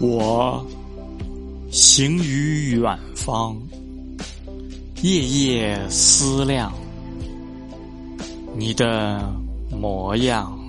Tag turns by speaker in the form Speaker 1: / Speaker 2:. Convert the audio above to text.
Speaker 1: 我行于远方夜夜思量你的模样。